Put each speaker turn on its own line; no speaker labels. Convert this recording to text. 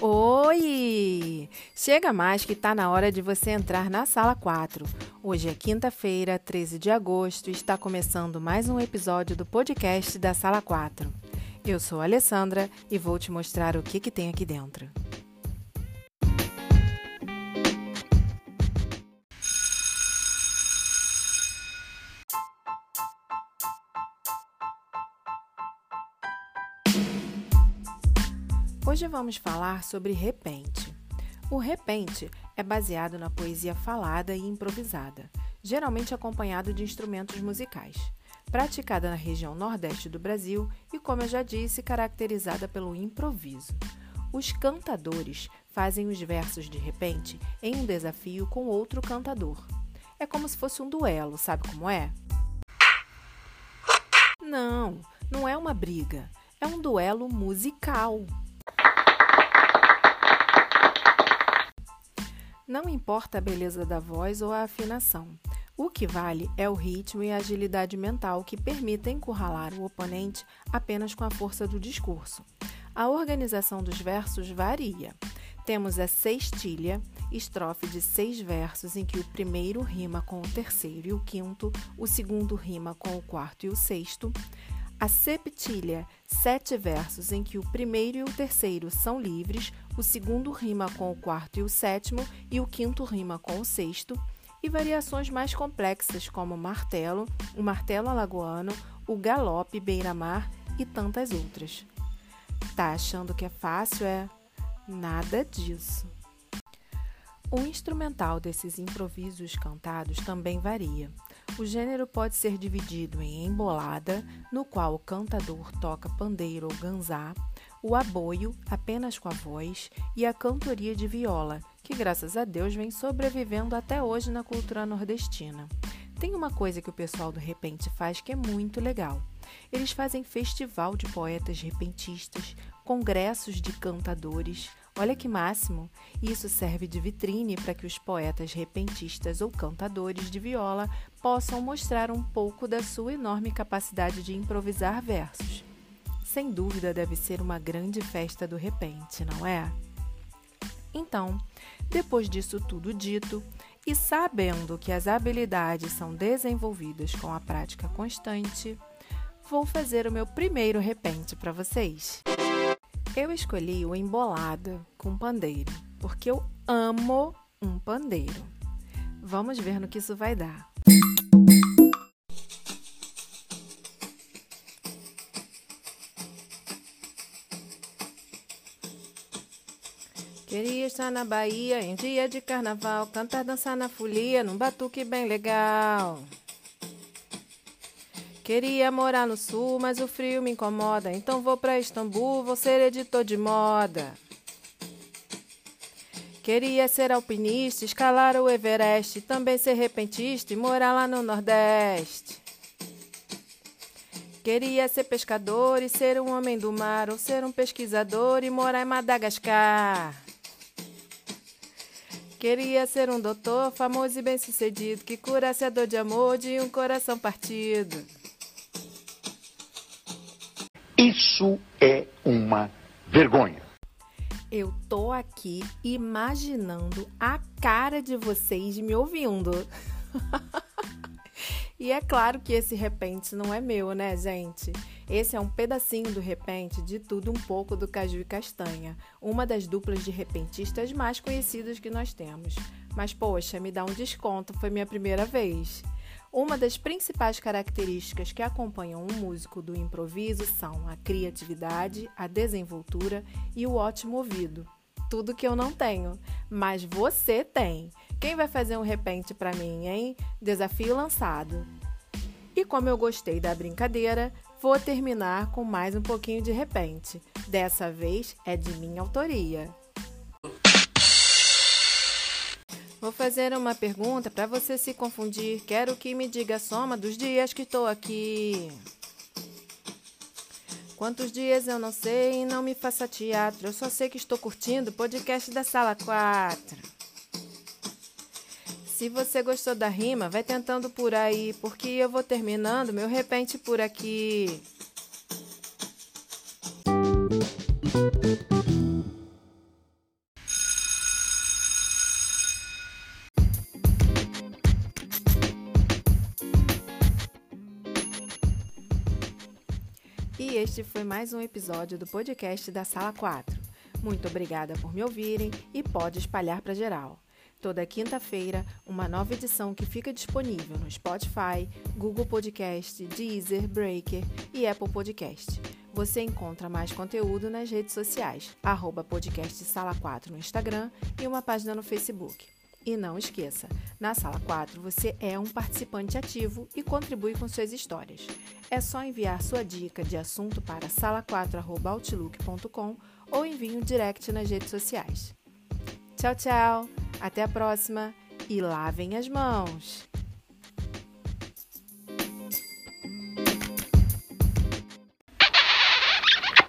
Oi! Chega mais que tá na hora de você entrar na sala 4. Hoje é quinta-feira, 13 de agosto, e está começando mais um episódio do podcast da sala 4. Eu sou a Alessandra e vou te mostrar o que, que tem aqui dentro. Hoje vamos falar sobre repente. O repente é baseado na poesia falada e improvisada, geralmente acompanhado de instrumentos musicais. Praticada na região nordeste do Brasil e, como eu já disse, caracterizada pelo improviso. Os cantadores fazem os versos de repente em um desafio com outro cantador. É como se fosse um duelo, sabe como é? Não, não é uma briga. É um duelo musical. Não importa a beleza da voz ou a afinação. O que vale é o ritmo e a agilidade mental que permitem encurralar o oponente apenas com a força do discurso. A organização dos versos varia. Temos a sextilha, estrofe de seis versos em que o primeiro rima com o terceiro e o quinto, o segundo rima com o quarto e o sexto. A septilha, sete versos em que o primeiro e o terceiro são livres, o segundo rima com o quarto e o sétimo e o quinto rima com o sexto, e variações mais complexas como o martelo, o martelo alagoano, o galope beira-mar e tantas outras. Tá achando que é fácil, é? Nada disso. O instrumental desses improvisos cantados também varia. O gênero pode ser dividido em embolada, no qual o cantador toca pandeiro ou ganzá, o aboio, apenas com a voz, e a cantoria de viola, que graças a Deus vem sobrevivendo até hoje na cultura nordestina. Tem uma coisa que o pessoal do Repente faz que é muito legal. Eles fazem festival de poetas repentistas, congressos de cantadores, Olha que máximo! Isso serve de vitrine para que os poetas repentistas ou cantadores de viola possam mostrar um pouco da sua enorme capacidade de improvisar versos. Sem dúvida, deve ser uma grande festa do repente, não é? Então, depois disso tudo dito, e sabendo que as habilidades são desenvolvidas com a prática constante, vou fazer o meu primeiro repente para vocês. Eu escolhi o embolada com pandeiro, porque eu amo um pandeiro. Vamos ver no que isso vai dar. Queria estar na Bahia em dia de carnaval, cantar, dançar na folia, num batuque bem legal. Queria morar no sul, mas o frio me incomoda. Então vou para Istambul, vou ser editor de moda. Queria ser alpinista, escalar o Everest, também ser repentista e morar lá no Nordeste. Queria ser pescador e ser um homem do mar, ou ser um pesquisador e morar em Madagascar. Queria ser um doutor famoso e bem-sucedido que curasse a dor de amor de um coração partido.
Isso é uma vergonha.
Eu tô aqui imaginando a cara de vocês me ouvindo. e é claro que esse repente não é meu, né, gente? Esse é um pedacinho do repente de tudo um pouco do Caju e Castanha, uma das duplas de repentistas mais conhecidas que nós temos. Mas poxa, me dá um desconto, foi minha primeira vez. Uma das principais características que acompanham um músico do improviso são a criatividade, a desenvoltura e o ótimo ouvido. Tudo que eu não tenho, mas você tem. Quem vai fazer um repente para mim, hein? Desafio lançado. E como eu gostei da brincadeira, vou terminar com mais um pouquinho de repente. Dessa vez é de minha autoria. Vou fazer uma pergunta para você se confundir. Quero que me diga a soma dos dias que estou aqui. Quantos dias eu não sei e não me faça teatro. Eu só sei que estou curtindo o podcast da Sala 4. Se você gostou da rima, vai tentando por aí, porque eu vou terminando meu repente por aqui. Este foi mais um episódio do podcast da Sala 4. Muito obrigada por me ouvirem e pode espalhar para geral. Toda quinta-feira, uma nova edição que fica disponível no Spotify, Google Podcast, Deezer, Breaker e Apple Podcast. Você encontra mais conteúdo nas redes sociais, arroba podcast Sala 4 no Instagram e uma página no Facebook. E não esqueça, na Sala 4 você é um participante ativo e contribui com suas histórias. É só enviar sua dica de assunto para sala4.outlook.com ou envie um direct nas redes sociais. Tchau, tchau! Até a próxima e lavem as mãos!